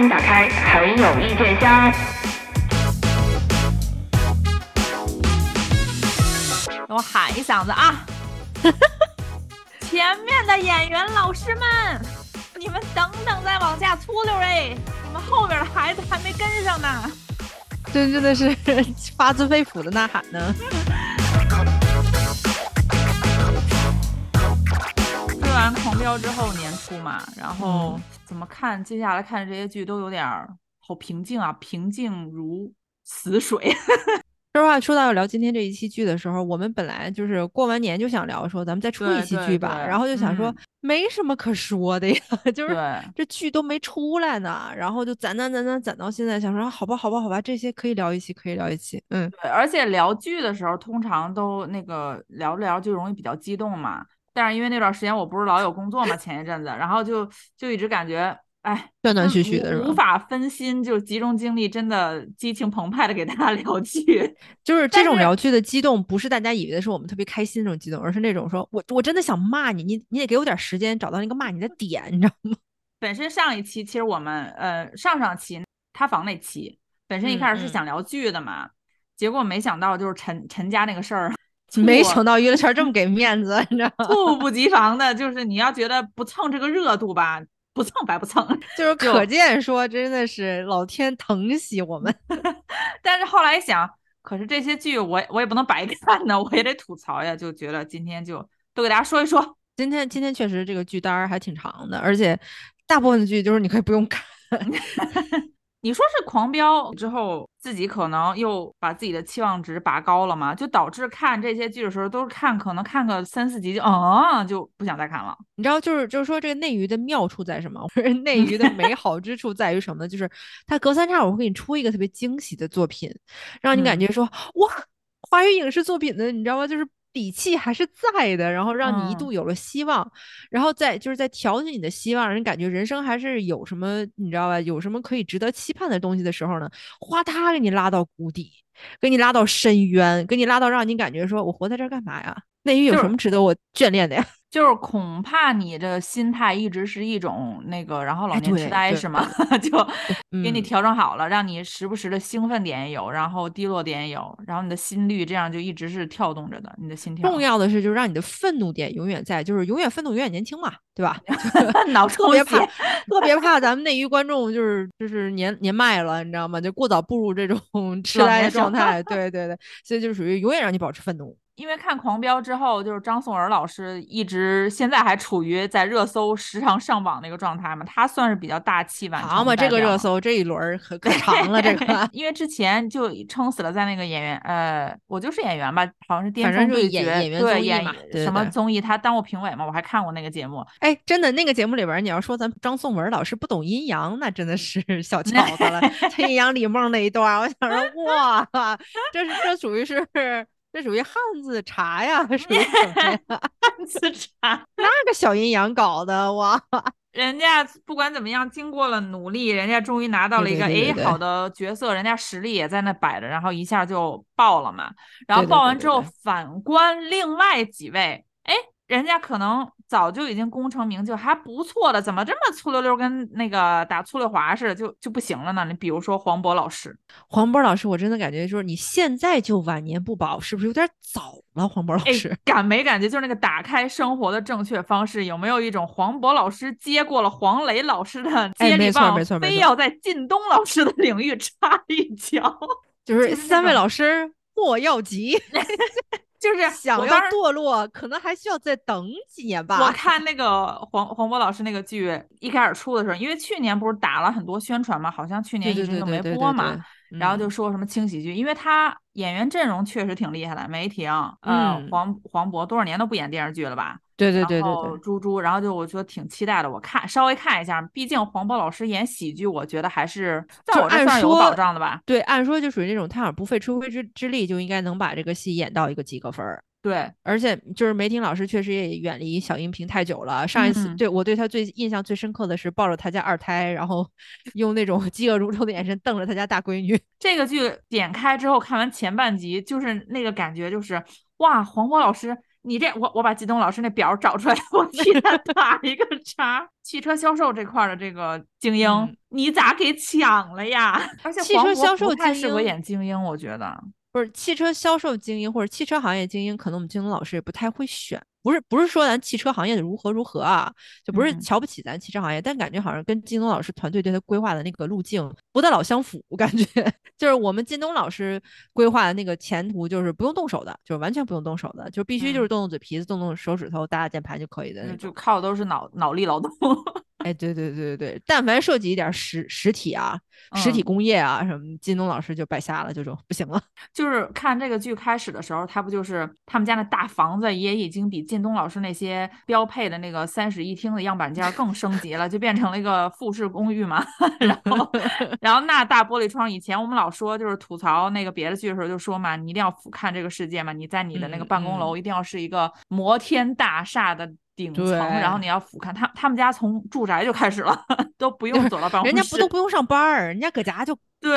迎打开很有意见箱。我喊一嗓子啊！前面的演员老师们，你们等等再往下粗溜哎！你们后边的孩子还没跟上呢。这真的是发自肺腑的呐喊呢。完《狂飙》之后年初嘛，然后怎么看接下来看这些剧都有点好平静啊，平静如死水。说实话，说到要聊今天这一期剧的时候，我们本来就是过完年就想聊，说咱们再出一期剧吧，然后就想说没什么可说的呀，就是这剧都没出来呢，然后就攒攒攒攒攒到现在，想说好吧好吧好吧，这些可以聊一期，可以聊一期，嗯，对，而且聊剧的时候，通常都那个聊着聊就容易比较激动嘛，但是因为那段时间我不是老有工作嘛，前一阵子，然后就就一直感觉。哎，断断续续的是吧？无法分心，就集中精力，真的激情澎湃的给大家 聊剧。就是这种聊剧的激动，不是大家以为的是我们特别开心那种激动，而是那种说我我真的想骂你，你你得给我点时间找到那个骂你的点，你知道吗？本身上一期其实我们呃上上期塌房那期，本身一开始是想聊剧的嘛，结果没想到就是陈陈家那个事儿，没想到娱乐圈这么给面子，你知道吗？猝不及防的，就是你要觉得不蹭这个热度吧。不蹭白不蹭，就是可见说真的是老天疼惜我们。但是后来想，可是这些剧我我也不能白看呢，我也得吐槽呀。就觉得今天就都给大家说一说。今天今天确实这个剧单还挺长的，而且大部分的剧就是你可以不用看。你说是狂飙之后，自己可能又把自己的期望值拔高了嘛？就导致看这些剧的时候，都是看可能看个三四集就啊就不想再看了。你知道，就是就是说这个内娱的妙处在什么？内娱的美好之处在于什么呢？就是它隔三差五会给你出一个特别惊喜的作品，让你感觉说哇，华语影视作品的，你知道吗？就是。底气还是在的，然后让你一度有了希望，然后再就是在调节你的希望，让人感觉人生还是有什么，你知道吧？有什么可以值得期盼的东西的时候呢？哗嗒给你拉到谷底，给你拉到深渊，给你拉到让你感觉说我活在这儿干嘛呀？内娱有什么值得我眷恋的呀？就是恐怕你的心态一直是一种那个，然后老年痴呆是吗？就给你调整好了，让你时不时的兴奋点也有，然后低落点也有，然后你的心率这样就一直是跳动着的，你的心跳。重要的是，就是让你的愤怒点永远在，就是永远愤怒，永远年轻嘛，对吧？脑特别怕，特别怕咱们内娱观众就是就是年年迈了，你知道吗？就过早步入这种痴呆的状态。对对对，所以就属于永远让你保持愤怒。因为看《狂飙》之后，就是张颂文老师一直现在还处于在热搜时常上榜那个状态嘛，他算是比较大气晚成。好嘛，这个热搜这一轮可 可长了，这个。因为之前就撑死了在那个演员，呃，我就是演员吧，好像是巅峰对决，对演什么综艺，他当过评委嘛，我还看过那个节目。哎，真的那个节目里边，你要说咱张颂文老师不懂阴阳，那真的是 小瞧他了。他阴阳李梦那一段，我想说哇，这是这属于是。这属于汉子茶呀，属于 汉子茶。那个小阴阳搞的哇！人家不管怎么样，经过了努力，人家终于拿到了一个 A 好的角色，人家实力也在那摆着，然后一下就爆了嘛。然后爆完之后，反观另外几位，哎，人家可能。早就已经功成名就，还不错的，怎么这么粗溜溜，跟那个打粗溜滑似的，就就不行了呢？你比如说黄渤老师，黄渤老师，我真的感觉就是你现在就晚年不保，是不是有点早了？黄渤老师，感没感觉？就是那个打开生活的正确方式，有没有一种黄渤老师接过了黄磊老师的接力棒，非要在靳东老师的领域插一脚？就是三位老师莫要急。就是想要堕落，可能还需要再等几年吧。我 看那个黄黄渤老师那个剧一开始出的时候，因为去年不是打了很多宣传嘛，好像去年一直都没播嘛，然后就说什么轻喜剧，因为他演员阵容确实挺厉害的，梅婷，嗯，黄黄渤多少年都不演电视剧了吧？对对对对对，猪猪，然后就我觉得挺期待的，我看稍微看一下，毕竟黄渤老师演喜剧，我觉得还是在我这算有保障的吧。对，按说就属于那种他要不费吹灰之之力，就应该能把这个戏演到一个及格分儿。对，而且就是梅婷老师确实也远离小荧屏太久了。上一次对我对他最印象最深刻的是抱着他家二胎，然后 用那种 嫉恶如仇的眼神瞪着他家大闺女。这个剧点开之后看完前半集，就是那个感觉，就是哇，黄渤老师。你这我我把季东老师那表找出来，我替他 打一个叉。汽车销售这块的这个精英，你咋给抢了呀？而且汽车销售太适合演精英，我觉得不是汽车销售精英或者汽车行业精英，可能我们京东老师也不太会选。不是不是说咱汽车行业的如何如何啊，就不是瞧不起咱汽车行业，但感觉好像跟靳东老师团队对他规划的那个路径不太老相符。我感觉 就是我们靳东老师规划的那个前途就是不用动手的，就是完全不用动手的，就必须就是动动嘴皮子、动动手指头、打打键盘就可以的，就靠的都是脑脑力劳动。哎，对对对对对，但凡涉及一点实实体啊、实体工业啊什么，金东老师就白瞎了，就说不行了。就是看这个剧开始的时候，他不就是他们家那大房子也已经比靳东老师那些标配的那个三室一厅的样板间更升级了，就变成了一个复式公寓嘛。然后，然后那大玻璃窗，以前我们老说就是吐槽那个别的剧的时候就说嘛，你一定要俯瞰这个世界嘛，你在你的那个办公楼一定要是一个摩天大厦的。顶层，然后你要俯瞰他，他们家从住宅就开始了，都不用走到办公室，人家不都不用上班儿，人家搁家就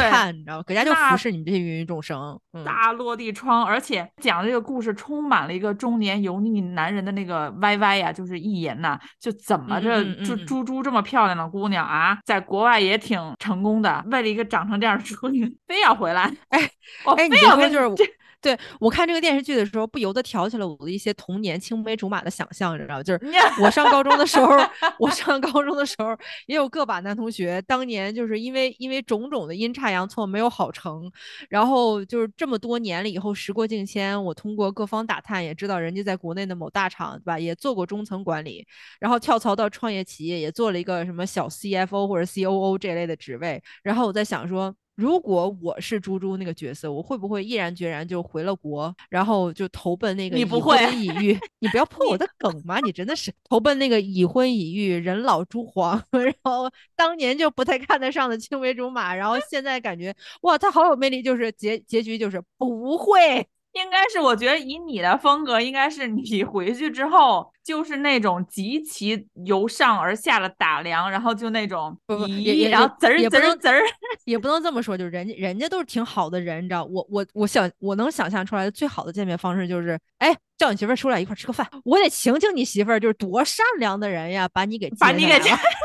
看，你知道吗？搁家就俯视你们这些芸芸众生。大落地窗，而且讲这个故事充满了一个中年油腻男人的那个歪歪呀，就是一言呐，就怎么着，猪猪猪这么漂亮的姑娘啊，在国外也挺成功的，为了一个长成这样的 处女，非要回来，哎，哎，非要就是。对我看这个电视剧的时候，不由得挑起了我的一些童年青梅竹马的想象，你知道吗？就是 我上高中的时候，我上高中的时候也有个把男同学，当年就是因为因为种种的阴差阳错没有好成，然后就是这么多年了以后，时过境迁，我通过各方打探也知道，人家在国内的某大厂，对吧？也做过中层管理，然后跳槽到创业企业，也做了一个什么小 CFO 或者 COO 这类的职位，然后我在想说。如果我是猪猪那个角色，我会不会毅然决然就回了国，然后就投奔那个已婚已育？你不要 破我的梗嘛！你真的是投奔那个已婚已育、人老珠黄，然后当年就不太看得上的青梅竹马，然后现在感觉哇，他好有魅力，就是结结局就是不会。应该是，我觉得以你的风格，应该是你回去之后就是那种极其由上而下的打量，然后就那种咦，然后滋儿滋儿滋儿，也不能这么说，就是人家人家都是挺好的人，你知道，我我我想我能想象出来的最好的见面方式就是，哎，叫你媳妇儿出来一块吃个饭，我得请请你媳妇儿，就是多善良的人呀，把你给把你给。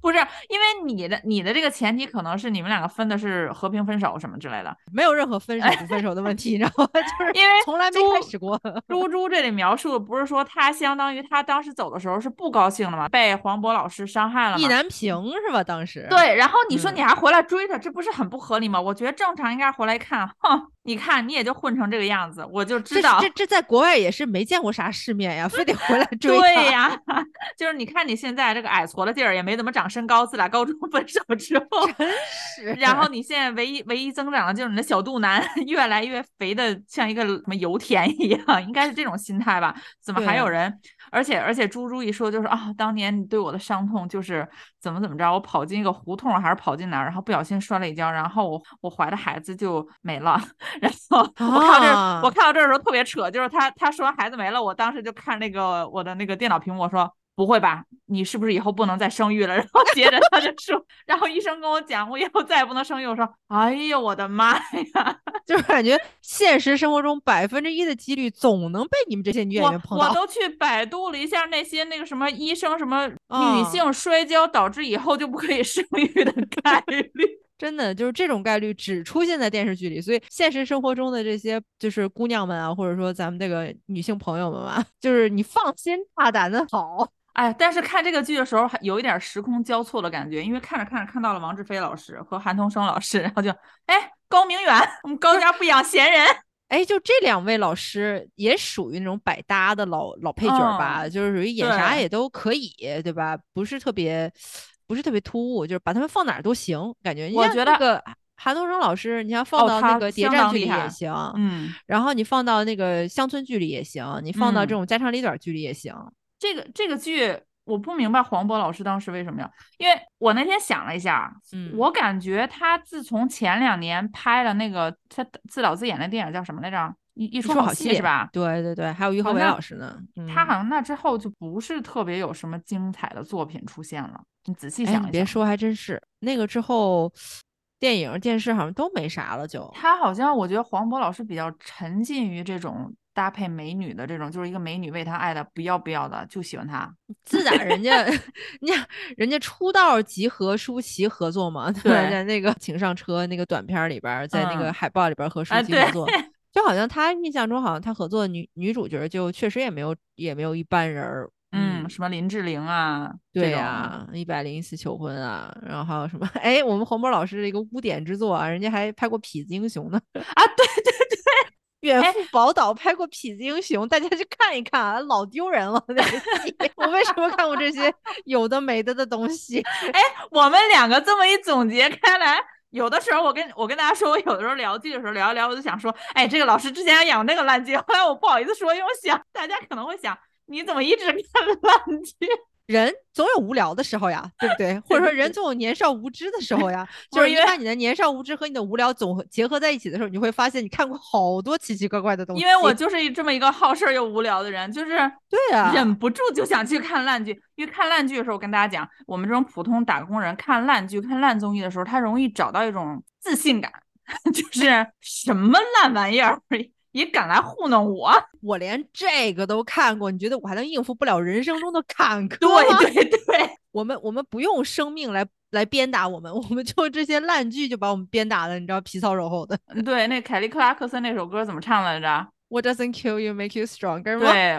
不是，因为你的你的这个前提可能是你们两个分的是和平分手什么之类的，没有任何分手不分手的问题，你知道吗？就是因为从来没开始过。猪猪这里描述的不是说他相当于他当时走的时候是不高兴了嘛，被黄渤老师伤害了，意难平是吧？当时对，然后你说你还回来追他，这不是很不合理吗？我觉得正常应该回来看，哼。你看，你也就混成这个样子，我就知道。这这在国外也是没见过啥世面呀，非得回来 追。对呀，就是你看你现在这个矮矬的地儿，也没怎么长身高。自打高中 分手之后，真是。然后你现在唯一唯一增长的就是你的小肚腩越来越肥的像一个什么油田一样，应该是这种心态吧？怎么还有人？而且而且猪猪一说就是啊，当年你对我的伤痛就是怎么怎么着，我跑进一个胡同还是跑进哪儿，然后不小心摔了一跤，然后我我怀的孩子就没了。然后我看到这，我看到这的时候特别扯，就是他他说孩子没了，我当时就看那个我的那个电脑屏幕，我说不会吧，你是不是以后不能再生育了？然后接着他就说，然后医生跟我讲，我以后再也不能生育。我说，哎呦我的妈呀，就是感觉现实生活中百分之一的几率总能被你们这些女演员碰到。我都去百度了一下那些那个什么医生什么女性摔跤导致以后就不可以生育的概率。真的就是这种概率只出现在电视剧里，所以现实生活中的这些就是姑娘们啊，或者说咱们这个女性朋友们嘛，就是你放心大胆的好。哎，但是看这个剧的时候还有一点时空交错的感觉，因为看着看着看到了王志飞老师和韩童生老师，然后就哎高明远，我们高家不养闲人。哎，就这两位老师也属于那种百搭的老老配角吧，就是属于演啥也都可以，对吧？不是特别。不是特别突兀，就是把他们放哪儿都行，感觉。我觉得那个韩东升老师，你像放到那个谍战剧里也行，嗯，然后你放到那个乡村剧里也行，你放到这种家长里短剧里也行。这个这个剧我不明白黄渤老师当时为什么要，因为我那天想了一下，嗯，我感觉他自从前两年拍了那个他自导自演的电影叫什么来着？一一出好戏是吧？对对对，还有于和伟老师呢。他好像那之后就不是特别有什么精彩的作品出现了。你仔细想，别说还真是那个之后，电影电视好像都没啥了。就他好像，我觉得黄渤老师比较沉浸于这种搭配美女的这种，就是一个美女为他爱的不要不要的，就喜欢他。自打人家，你看人家出道集和舒淇合作嘛，对，在那个请上车那个短片里边，在那个海报里边和舒淇合作，就好像他印象中好像他合作女女主角就确实也没有也没有一般人儿。嗯，什么林志玲啊，对呀，一百零一次求婚啊，然后还有什么？哎，我们黄渤老师的一个污点之作啊，人家还拍过《痞子英雄》呢。啊，对对对，远赴宝岛拍过《痞子英雄》，大家去看一看啊，老丢人了那。我为什么看过这些有的没的的东西？哎，我们两个这么一总结开来，有的时候我跟我跟大家说，我有的时候聊剧的时候聊一聊，我就想说，哎，这个老师之前还演过那个烂剧，后来我不好意思说，因为我想大家可能会想。你怎么一直看烂剧？人总有无聊的时候呀，对不对？或者说人总有年少无知的时候呀。就是你把你的年少无知和你的无聊总结合在一起的时候，你会发现你看过好多奇奇怪怪的东西。因为我就是这么一个好事又无聊的人，就是对啊，忍不住就想去看烂剧。因为看烂剧的时候，我跟大家讲，我们这种普通打工人看烂剧、看烂综艺的时候，他容易找到一种自信感，就是什么烂玩意儿。也敢来糊弄我？我连这个都看过，你觉得我还能应付不了人生中的坎坷对对对，我们我们不用生命来来鞭打我们，我们就这些烂剧就把我们鞭打的，你知道皮糙肉厚的。对，那凯利克拉克森那首歌怎么唱来着？What doesn't kill you make you stronger？对，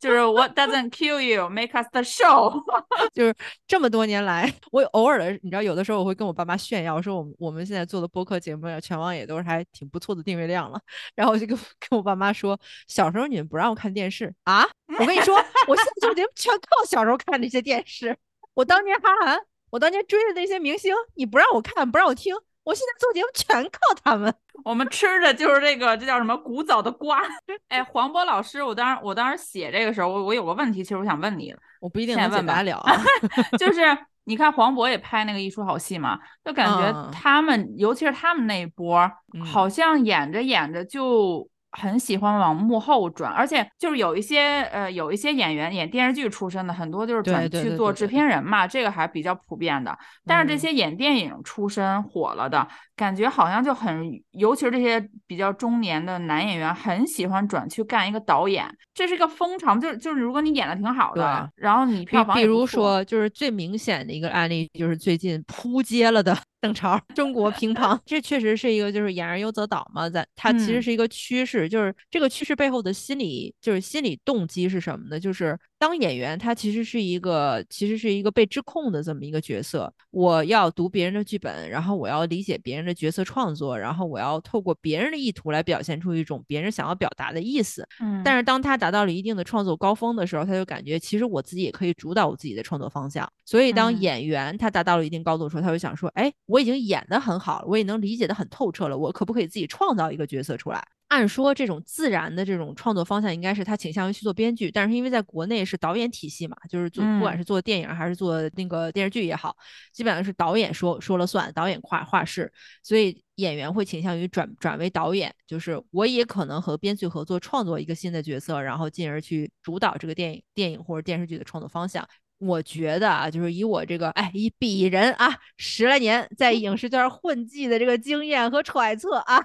就是 What doesn't kill you make us the show。就是这么多年来，我偶尔的，你知道，有的时候我会跟我爸妈炫耀，说我们我们现在做的播客节目呀，全网也都是还挺不错的订阅量了。然后我就跟跟我爸妈说，小时候你们不让我看电视啊？我跟你说，我现在做节目全靠小时候看那些电视。我当年哈韩，我当年追的那些明星，你不让我看，不让我听。我现在做节目全靠他们，我们吃的就是这个，这叫什么古早的瓜。哎，黄渤老师，我当时我当时写这个时候，我我有个问题，其实我想问你，我不一定能问得了，就是你看黄渤也拍那个一出好戏嘛，就感觉他们，尤其是他们那一波，好像演着演着就。很喜欢往幕后转，而且就是有一些呃，有一些演员演电视剧出身的，很多就是转去做制片人嘛，这个还比较普遍的。但是这些演电影出身火了的，感觉好像就很，尤其是这些比较中年的男演员，很喜欢转去干一个导演，这是一个风潮。就是就是，如果你演的挺好的，然后你票房比如说，就是最明显的一个案例，就是最近扑街了的。邓超，中国乒乓，这确实是一个就是演而优则导嘛，在它其实是一个趋势，就是这个趋势背后的心理就是心理动机是什么呢？就是当演员他其实是一个其实是一个被制控的这么一个角色，我要读别人的剧本，然后我要理解别人的角色创作，然后我要透过别人的意图来表现出一种别人想要表达的意思。嗯，但是当他达到了一定的创作高峰的时候，他就感觉其实我自己也可以主导我自己的创作方向。所以当演员他达到了一定高度的时候，他会想说，哎。我已经演得很好了，我也能理解得很透彻了，我可不可以自己创造一个角色出来？按说这种自然的这种创作方向应该是他倾向于去做编剧，但是因为在国内是导演体系嘛，就是做不管是做电影还是做那个电视剧也好，基本上是导演说说了算，导演画画事，所以演员会倾向于转转为导演，就是我也可能和编剧合作创作一个新的角色，然后进而去主导这个电影电影或者电视剧的创作方向。我觉得啊，就是以我这个哎，以鄙人啊十来年在影视圈混迹的这个经验和揣测啊，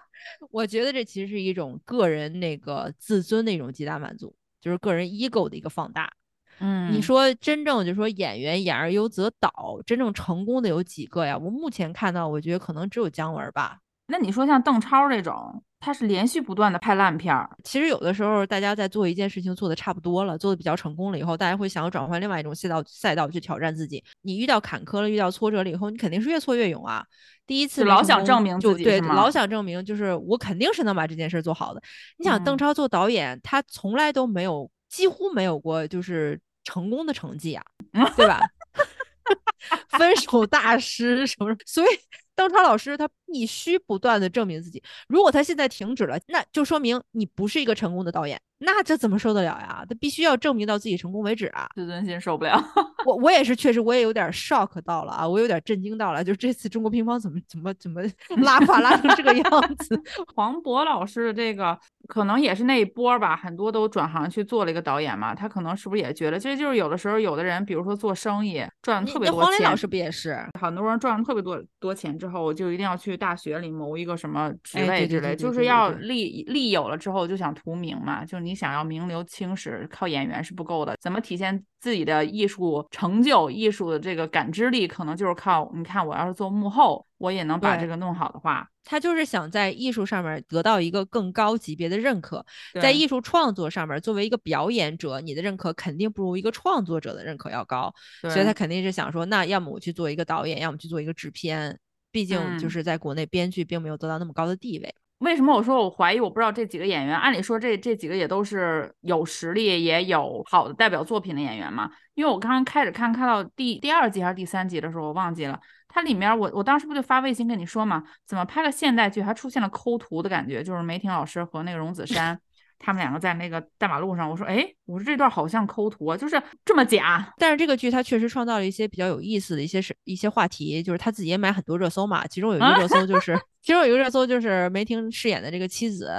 我觉得这其实是一种个人那个自尊的一种极大满足，就是个人 ego 的一个放大。嗯，你说真正就说演员演而优则导，真正成功的有几个呀？我目前看到，我觉得可能只有姜文吧。那你说像邓超这种？他是连续不断的拍烂片儿。其实有的时候，大家在做一件事情做的差不多了，做的比较成功了以后，大家会想要转换另外一种赛道赛道去挑战自己。你遇到坎坷了，遇到挫折了以后，你肯定是越挫越勇啊。第一次老想证明自己，对，老想证明就是我肯定是能把这件事做好的。你想，邓超做导演，他从来都没有，几乎没有过就是成功的成绩啊，对吧？分手大师什么？所以。邓超老师他必须不断的证明自己，如果他现在停止了，那就说明你不是一个成功的导演。那这怎么受得了呀？他必须要证明到自己成功为止啊！自尊心受不了。我我也是，确实我也有点 shock 到了啊，我有点震惊到了。就这次中国乒乓怎么怎么怎么 拉胯拉成这个样子？黄渤老师的这个可能也是那一波吧，很多都转行去做了一个导演嘛。他可能是不是也觉得，这就是有的时候有的人，比如说做生意赚特别多钱。黄磊老师不也是？很多人赚了特别多多钱之后，就一定要去大学里谋一个什么职哎位之类，就是要利利有了之后就想图名嘛，就是你想要名留青史，靠演员是不够的，怎么体现自己的艺术成就、艺术的这个感知力，可能就是靠你看，我要是做幕后，我也能把这个弄好的话，他就是想在艺术上面得到一个更高级别的认可，在艺术创作上面，作为一个表演者，你的认可肯定不如一个创作者的认可要高，所以他肯定是想说，那要么我去做一个导演，要么去做一个制片，毕竟就嗯。是在国内编剧并没有得到那么高的地位。为什么我说我怀疑？我不知道这几个演员，按理说这这几个也都是有实力，也有好的代表作品的演员嘛。因为我刚刚开始看，看到第第二集还是第三集的时候，我忘记了。它里面我我当时不就发微信跟你说嘛，怎么拍了现代剧还出现了抠图的感觉？就是梅婷老师和那个荣梓杉。他们两个在那个大马路上，我说，哎，我说这段好像抠图啊，就是这么假。但是这个剧它确实创造了一些比较有意思的一些是一些话题，就是他自己也买很多热搜嘛，其中有一个热搜就是，其中有一个热搜就是梅婷饰演的这个妻子，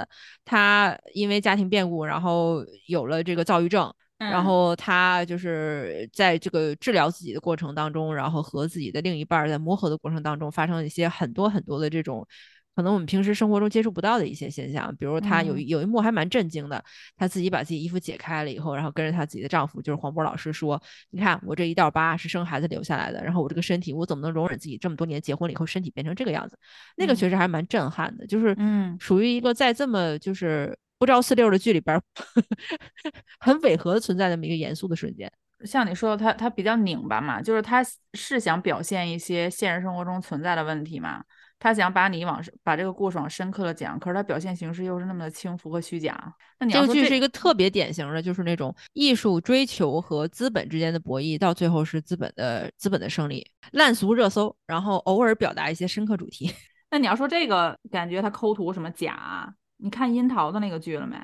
她因为家庭变故，然后有了这个躁郁症，然嗯后她就是在这个治疗自己的过程当中，然后和自己的另一半儿在磨合的过程当中，发生了一些很多很多的这种。可能我们平时生活中接触不到的一些现象，比如她有有一幕还蛮震惊的，她自己把自己衣服解开了以后，然后跟着她自己的丈夫，就是黄渤老师说：“你看我这一道疤是生孩子留下来的，然后我这个身体，我怎么能容忍自己这么多年结婚了以后身体变成这个样子？”那个嗯确实还蛮震撼的，就是嗯属于一个在这么就是不着四六的剧里边儿 很违和的存在那么一个严肃的瞬间。像你说的，他他比较拧巴嘛，就是他是想表现一些现实生活中存在的问题嘛，他想把你往把这个故事往深刻的讲，可是他表现形式又是那么的轻浮和虚假。那你这个剧是一个特别典型的，就是那种艺术追求和资本之间的博弈，到最后是资本的资本的胜利，烂俗热搜，然后偶尔表达一些深刻主题。那你要说这个，感觉他抠图什么假啊？你看樱桃的那个剧了没？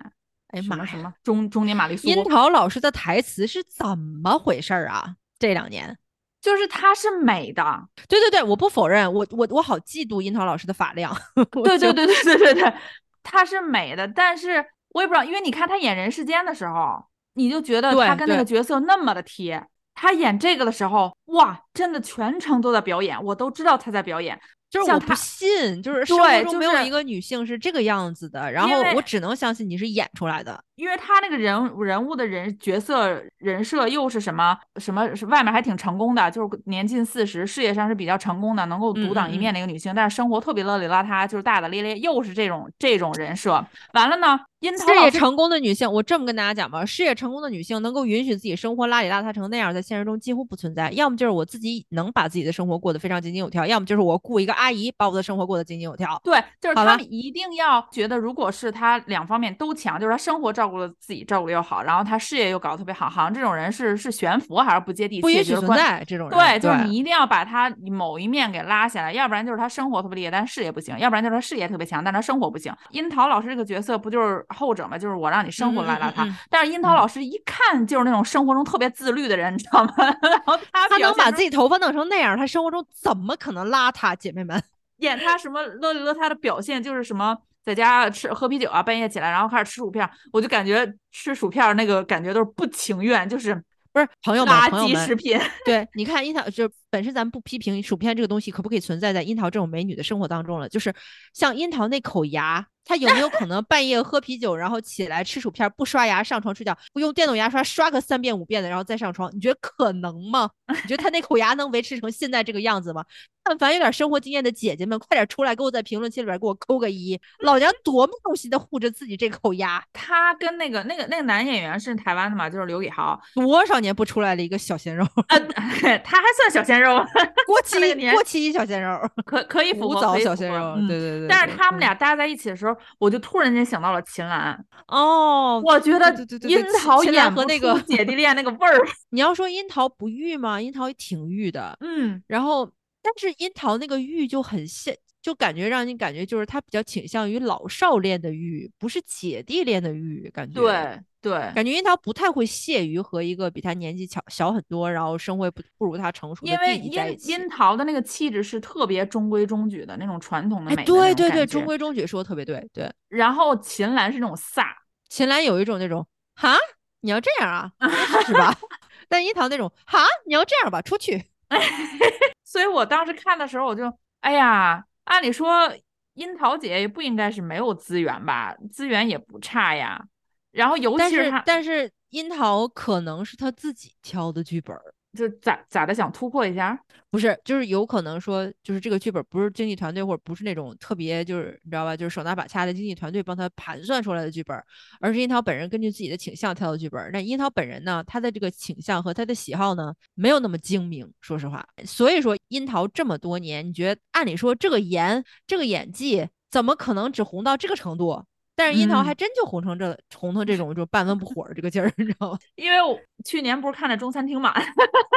哎呀妈！什么什么中中年玛丽苏，樱桃老师的台词是怎么回事儿啊？这两年，就是她是美的，对对对，我不否认，我我我好嫉妒樱桃老师的发量。对对对对对对对，她是美的，但是我也不知道，因为你看她演人世间的时候，你就觉得对她跟那个角色那么的贴。她演这个的时候，哇，真的全程都在表演，我都知道她在表演。就是我不信，就是生活中没有一个女性是这个样子的，然后我只能相信你是演出来的。因为他那个人人物的人角色人设又是什么什么是外面还挺成功的，就是年近四十，事业上是比较成功的，能够独当一面的一个女性，但是生活特别邋里邋遢，就是大大咧咧，又是这种这种人设。完了呢，樱桃事业成功的女性，我这么跟大家讲吧，事业成功的女性能够允许自己生活邋里邋遢成那样，在现实中几乎不存在。要么就是我自己能把自己的生活过得非常井井有条，要么就是我雇一个阿姨把我的生活过得井井有条。对，就是他们一定要觉得，如果是他两方面都强，就是他生活照顾了自己，照顾的又好，然后他事业又搞得特别好，好像这种人是是悬浮还是不接地气？不允许存在这种人。对，就是你一定要把他某一面给拉下来，要不然就是他生活特别厉害，但是事业不行；要不然就是他事业特别强，但是他生活不行。樱桃老师这个角色不就是后者吗？就是我让你生活邋邋遢，嗯嗯但是樱桃嗯老师一看就是那种生活中特别自律的人，你知道吗？然后他她能把自己头发弄成那样，他生活中怎么可能邋遢？姐妹们，演他什么乐里乐他的表现就是什么。在家吃喝啤酒啊，半夜起来然后开始吃薯片，我就感觉吃薯片那个感觉都是不情愿，就是不是朋友们，垃圾食品。对，你看樱桃，就本身咱们不批评薯片这个东西可不可以存在在樱桃这种美女的生活当中了，就是像樱桃那口牙，她有没有可能半夜喝啤酒，然后起来吃薯片，不刷牙上床睡觉，不用电动牙刷刷个三遍五遍的，然后再上床？你觉得可能吗？你觉得她那口牙能维持成现在这个样子吗？但凡有点生活经验的姐姐们，快点出来给我在评论区里边给我扣个一，老娘多么用心的护着自己这口牙，他跟那个那个那个男演员是台湾的嘛，就是刘以豪，多少年不出来的一个小鲜肉，呃，他还算小鲜肉，过他 那个年期过期小鲜肉，可可以符古合，早小鲜肉，嗯对对对。但是他们俩搭在一起的时候，我就突然间想到了秦岚，哦，我觉得对对对对樱桃演不和那个出姐弟恋那个味儿。你要说樱桃不玉吗？樱桃也挺玉的，嗯，然后但是樱桃那个玉就很现，就感觉让你感觉就是他比较倾向于老少恋的欲，不是姐弟恋的欲，感觉。对对，感觉樱桃不太会屑于和一个比他年纪小小很多，然后生活不不如他成熟的因为弟弟在一起。樱樱桃的那个气质是特别中规中矩的那种传统的哎，美对对对，中规中矩说的特别对。对，然后秦岚是那种飒，秦岚有一种那种哈，你要这样啊，那试试吧。但樱桃那种哈，你要这样吧，出去。所以我当时看的时候，我就哎呀，按理说樱桃姐也不应该是没有资源吧，资源也不差呀。然后尤其是她，但是樱桃可能是他自己挑的剧本。就咋咋的想突破一下？不是，就是有可能说，就是这个剧本不是经纪团队或者不是那种特别就是你知道吧，就是手拿把掐的经纪团队帮他盘算出来的剧本，而是樱桃本人根据自己的倾向挑的剧本。那樱桃本人呢，他的这个倾向和他的喜好呢，没有那么精明，说实话。所以说，樱桃这么多年，你觉得按理说这个颜这个演技怎么可能只红到这个程度？但是樱桃还真就红成这红成这种就半温不火的这个劲儿，你知道吗？因为我去年不是看了中餐厅嘛，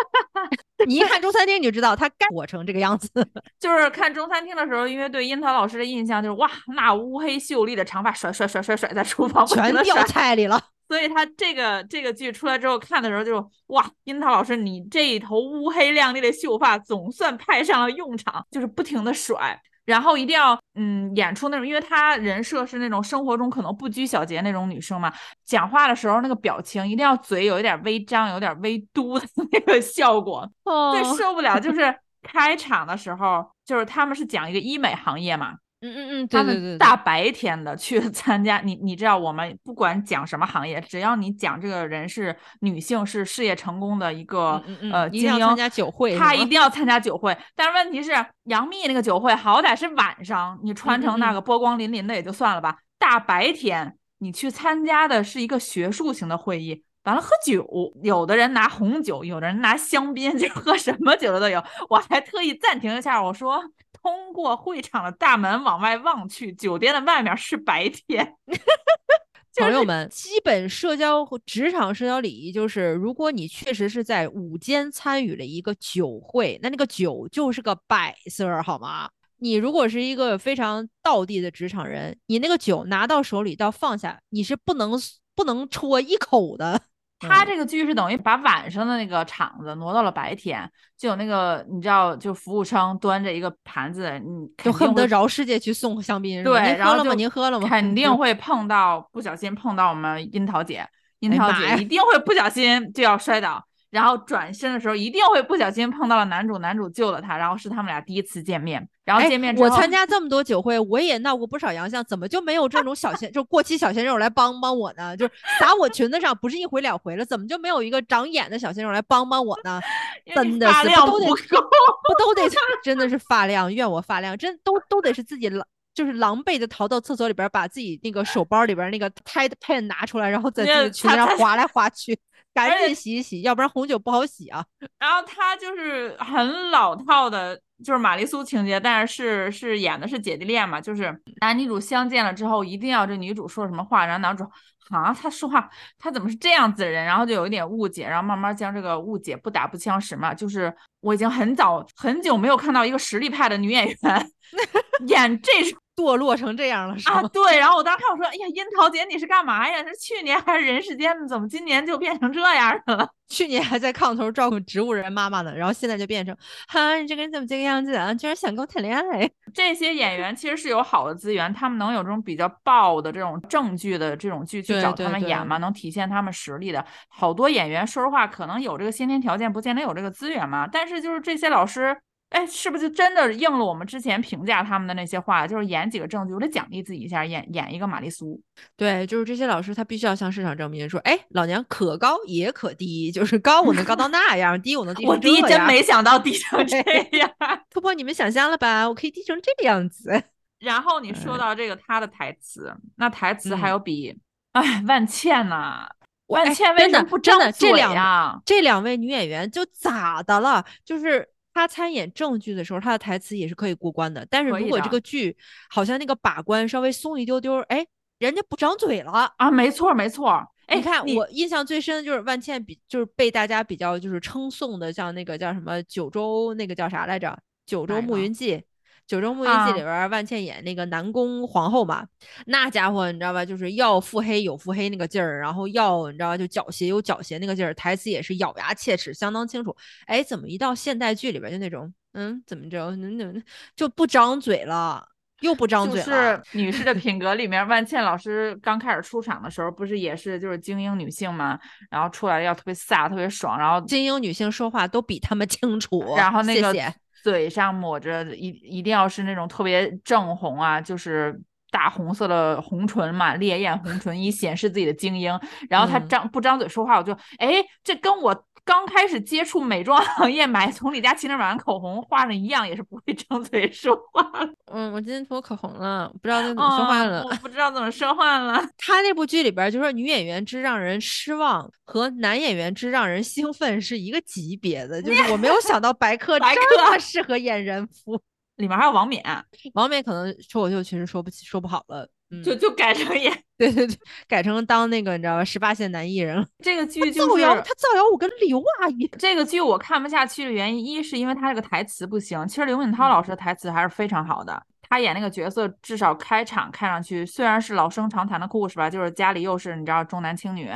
你一看中餐厅你就知道他干火成这个样子。就是看中餐厅的时候，因为对樱桃老师的印象就是哇，那乌黑秀丽的长发甩甩甩甩甩在厨房全掉菜里了。所以他这个这个剧出来之后看的时候就哇，樱桃老师你这一头乌黑亮丽的秀发总算派上了用场，就是不停的甩。然后一定要嗯演出那种，因为她人设是那种生活中可能不拘小节那种女生嘛，讲话的时候那个表情一定要嘴有一点微张，有点微嘟的那个效果。最受不了就是开场的时候，就是他们是讲一个医美行业嘛。嗯嗯嗯，他们大白天的去 参加，你你知道，我们不管讲什么行业，只要你讲这个人是女性，是事业成功的一个呃精英，参加酒会，他一定要参加酒会。但是问题是，杨幂那个酒会好歹是晚上，你穿成那个波光粼粼的也就算了吧，大白天你去参加的是一个学术型的会议，完了喝酒，有的人拿红酒，有的人拿香槟，就喝什么酒的都有。我还特意暂停一下，我说。通过会场的大门往外望去，酒店的外面是白天。朋友们，基本社交和职场社交礼仪就是，如果你确实是在午间参与了一个酒会，那那个酒就是个摆设，好吗？你如果是一个非常道地的职场人，你那个酒拿到手里到放下，你是不能不能戳一口的。他这个剧是等于把晚上的那个场子挪到了白天，就有那个你知道，就服务生端着一个盘子，你就恨不得饶世界去送香槟。对，然后您喝了吗？肯定 会碰到，不小心碰到我们樱桃姐，樱桃姐一定会不小心就要摔倒。然后转身的时候一定会不小心碰到了男主，男主救了他，然后是他们俩第一次见面。然后见面之后，我参加这么多酒会，我也闹过不少洋相，怎么就没有这种小鲜，就过期小鲜肉来帮帮我呢？就是砸我裙子上，不是一回两回了，怎么就没有一个长眼的小鲜肉来帮帮我呢？真的是不都得不都得真的是发量，怨我发量，真都都得是自己狼，就是狼狈的逃到厕所里边，把自己那个手包里边那个 tight pen 拿出来，然后在自己裙子上划来划去。赶紧洗一洗，要不然红酒不好洗啊。然后他就是很老套的，就是玛丽苏情节，但是是是演的是姐弟恋嘛，就是男女主相见了之后，一定要这女主说什么话，然后男主啊，他说话他怎么是这样子的人，然后就有一点误解，然后慢慢将这个误解不打不相识嘛。就是我已经很早很久没有看到一个实力派的女演员 演这种。堕落成这样了是吗？啊，对。然后我当时看我说，哎呀，樱桃姐你是干嘛呀？是去年还是人世间的？怎么今年就变成这样的了？去年还在炕头照顾植物人妈妈呢，然后现在就变成，哈，你这个人怎么这个样子啊？居然想跟我谈恋爱？这些演员其实是有好的资源，他们能有这种比较爆的这种正剧的这种剧去找他们演吗？能体现他们实力的好多演员，说实话，可能有这个先天条件，不见得有这个资源嘛。但是就是这些老师。哎，是不是就真的应了我们之前评价他们的那些话？就是演几个证据，我得奖励自己一下，演演一个玛丽苏。对，就是这些老师，他必须要向市场证明，说，哎，老娘可高也可低，就是高我能高到那样，低我能低。我低真没想到低成 这样，突破你们想象了吧？我可以低成这个样子。然后你说到这个他的台词，那台词还有比，哎，万茜呐，万茜为什么不真的这两这两位女演员就咋的了？就是。他参演正剧的时候，他的台词也是可以过关的。但是如果这个剧好像那个把关稍微松一丢丢，哎，人家不长嘴了啊！没错，没错。哎你看，我印象最深的就是万茜比，就是被大家比较就是称颂的，像那个叫什么九州那个叫啥来着，《九州牧云记》。《九州牧云记》里边，万茜演那个南宫皇后嘛，那家伙你知道吧？就是要腹黑有腹黑那个劲儿，然后要你知道吧？就狡黠有狡黠那个劲儿，台词也是咬牙切齿，相当清楚。哎，怎么一到现代剧里边就那种，嗯，怎么着，怎么就不张嘴了？又不张嘴了。就是女士的 品格里面，万茜老师刚开始出场的时候，不是也是就是精英女性嘛，然后出来要特别飒，特别爽，然后精英女性说话都比他们清楚，然后那个嘴上抹着一一定要是那种特别正红啊，就是大红色的红唇嘛，烈焰红唇，以显示自己的精英。然后他张不张嘴说话，我就哎，这跟我。刚开始接触美妆行业，买从李佳琦那买完口红，画上一样也是不会张嘴说话。嗯，我今天涂口红了，不知道怎么说话了。我不知道怎么说话了。他那部剧里边就说女演员之让人失望和男演员之让人兴奋是一个级别的，就是我没有想到白客 这么适合演人夫。里面还有王冕，王冕可能脱口秀确实说不起，说不好了。就就改成演，对对对，改成当那个你知道吧，十八线男艺人。这个剧就是造谣，他造谣我跟刘阿姨。这个剧我看不下去的原因，一是因为他这个台词不行，其实刘敏涛老师的台词还是非常好的。他演那个角色，至少开场看上去虽然是老生常谈的故事吧，就是家里又是你知道重男轻女，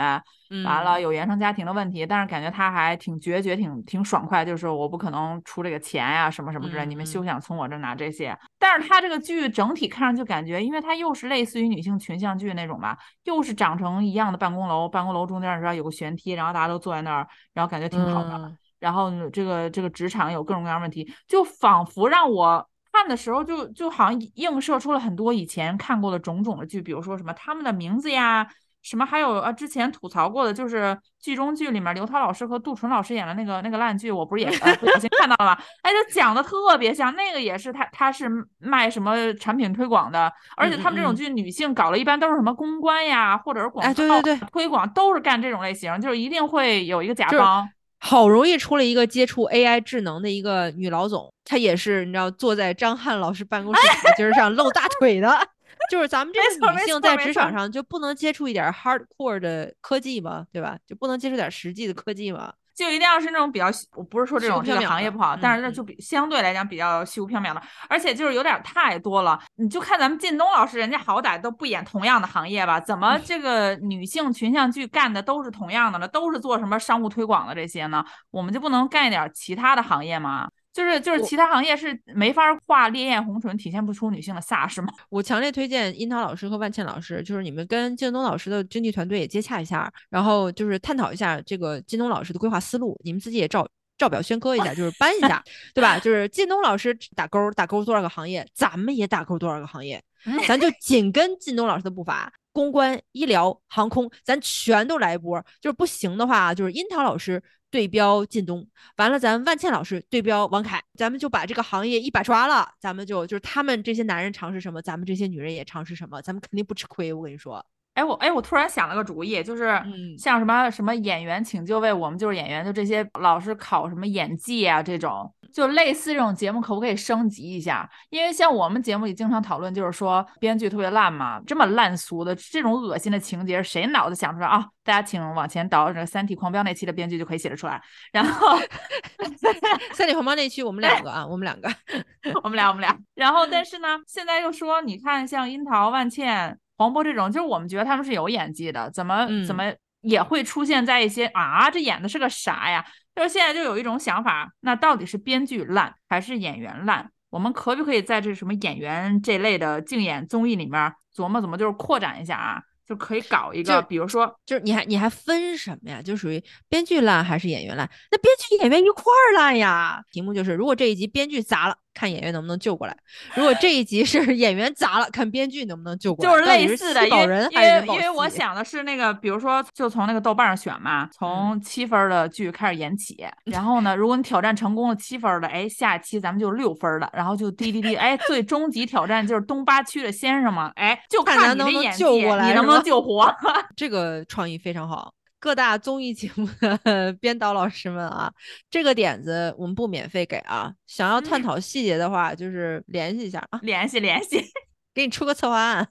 完了有原生家庭的问题，但是感觉他还挺决绝，挺挺爽快，就是我不可能出这个钱呀，什么什么之类，你们休想从我这拿这些。但是他这个剧整体看上去感觉，因为它又是类似于女性群像剧那种吧，又是长成一样的办公楼，办公楼中间你知道有个悬梯，然后大家都坐在那儿，然后感觉挺好的。然后这个这个职场有各种各样问题，就仿佛让我。看的时候就就好像映射出了很多以前看过的种种的剧，比如说什么他们的名字呀，什么还有啊之前吐槽过的，就是剧中剧里面刘涛老师和杜淳老师演的那个那个烂剧，我不是也不小心看到了吗？哎，就讲的特别像，那个也是他他是卖什么产品推广的，而且他们这种剧女性搞了一般都是什么公关呀，或者是广告推广都是干这种类型，就是一定会有一个甲方。好容易出了一个接触 AI 智能的一个女老总，她也是你知道坐在张翰老师办公室 台阶上露大腿的，就是咱们这个女性在职场上就不能接触一点 hardcore 的科技吗？对吧？就不能接触点实际的科技吗？就一定要是那种比较，我不是说这种这个行业不好，但是那就比相对来讲比较虚无缥缈的，而且就是有点太多了。你就看咱们靳东老师，人家好歹都不演同样的行业吧？怎么这个女性群像剧干的都是同样的呢？都是做什么商务推广的这些呢？我们就不能干一点其他的行业吗？就是就是其他行业是没法画烈焰红唇，体现不出女性的飒，是吗？我强烈推荐樱桃老师和万茜老师，就是你们跟靳东老师的经纪团队也接洽一下，然后就是探讨一下这个靳东老师的规划思路，你们自己也照照表宣科一下，就是搬一下，对吧？就是靳东老师打勾打勾多少个行业，咱们也打勾多少个行业，咱就紧跟靳东老师的步伐。公关、医疗、航空，咱全都来一波。就是不行的话，就是樱桃老师对标靳东，完了咱万茜老师对标王凯，咱们就把这个行业一把抓了。咱们就就是他们这些男人尝试什么，咱们这些女人也尝试什么，咱们肯定不吃亏。我跟你说。哎我哎我突然想了个主意，就是像什么什么演员请就位，我们就是演员，就这些老是考什么演技啊这种，就类似这种节目，可不可以升级一下？因为像我们节目里经常讨论，就是说编剧特别烂嘛，这么烂俗的这种恶心的情节，谁脑子想出来啊？大家请往前倒，这个《三体狂飙》那期的编剧就可以写得出来。然后 《三体狂飙》那期我们两个啊，我们两个，我们俩我们俩。然后但 是呢，现在又说你看像樱桃、万茜。黄渤这种，就是我们觉得他们是有演技的，怎么怎么也会出现在一些啊，这演的是个啥呀？就是现在就有一种想法，那到底是编剧烂还是演员烂？我们可不可以在这什么演员这类的竞演综艺里面琢磨怎么就是扩展一下啊？就可以搞一个，比如说，就是你还你还分什么呀？就属于编剧烂还是演员烂？那编剧演员一块儿烂呀。题目就是，如果这一集编剧砸了。看演员能不能救过来。如果这一集是 演员砸了，看编剧能不能救过来。就是类似的，因为因为因为我想的是那个，比如说，就从那个豆瓣上选嘛，从七分的剧开始演起。然后呢，如果你挑战成功了七分的，哎，下一期咱们就六分的，然后就滴滴滴，哎，最终极挑战就是东八区的先生嘛，哎，就看你的演技，你能不能救活。这个创意非常好。各大综艺节目的编导老师们啊，这个点子我们不免费给啊。想要探讨细节的话，就是联系一下啊，联系联系，给你出个策划案，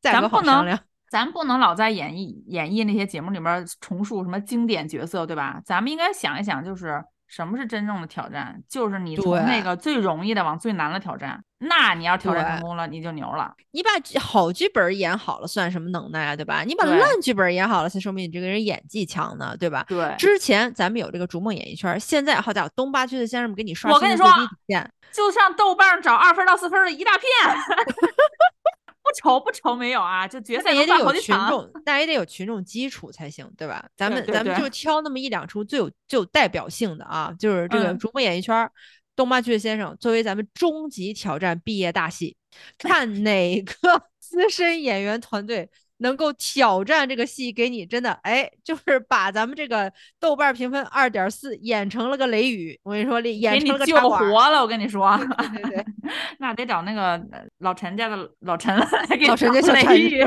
咱不能，咱不能老在演绎演绎那些节目里面重述什么经典角色，对吧？咱们应该想一想，就是什么是真正的挑战，就是你从那个最容易的往最难的挑战。那你要挑战成功了，你就牛了。你把好剧本演好了，算什么能耐啊？对吧？你把烂剧本演好了，才说明你这个人演技强呢，对吧？对。之前咱们有这个逐梦演艺圈，现在好家伙，东八区的先生们给你刷新最低底线，就像豆瓣上找二分到四分的一大片。不愁不愁没有啊，就决赛也得有群众，但也得有群众基础才行，对吧？咱们咱们就挑那么一两出最有最有代表性的啊，就是这个逐梦演艺圈，东八区的先生作为咱们终极挑战毕业大戏，看哪个 资深演员团队。能够挑战这个戏，给你真的哎，就是把咱们这个豆瓣评分二点四演成了个雷雨。我跟你说，演成了个救活了。我跟你说，对对对，那得找那个老陈家的老陈来给老陈家小雷雨。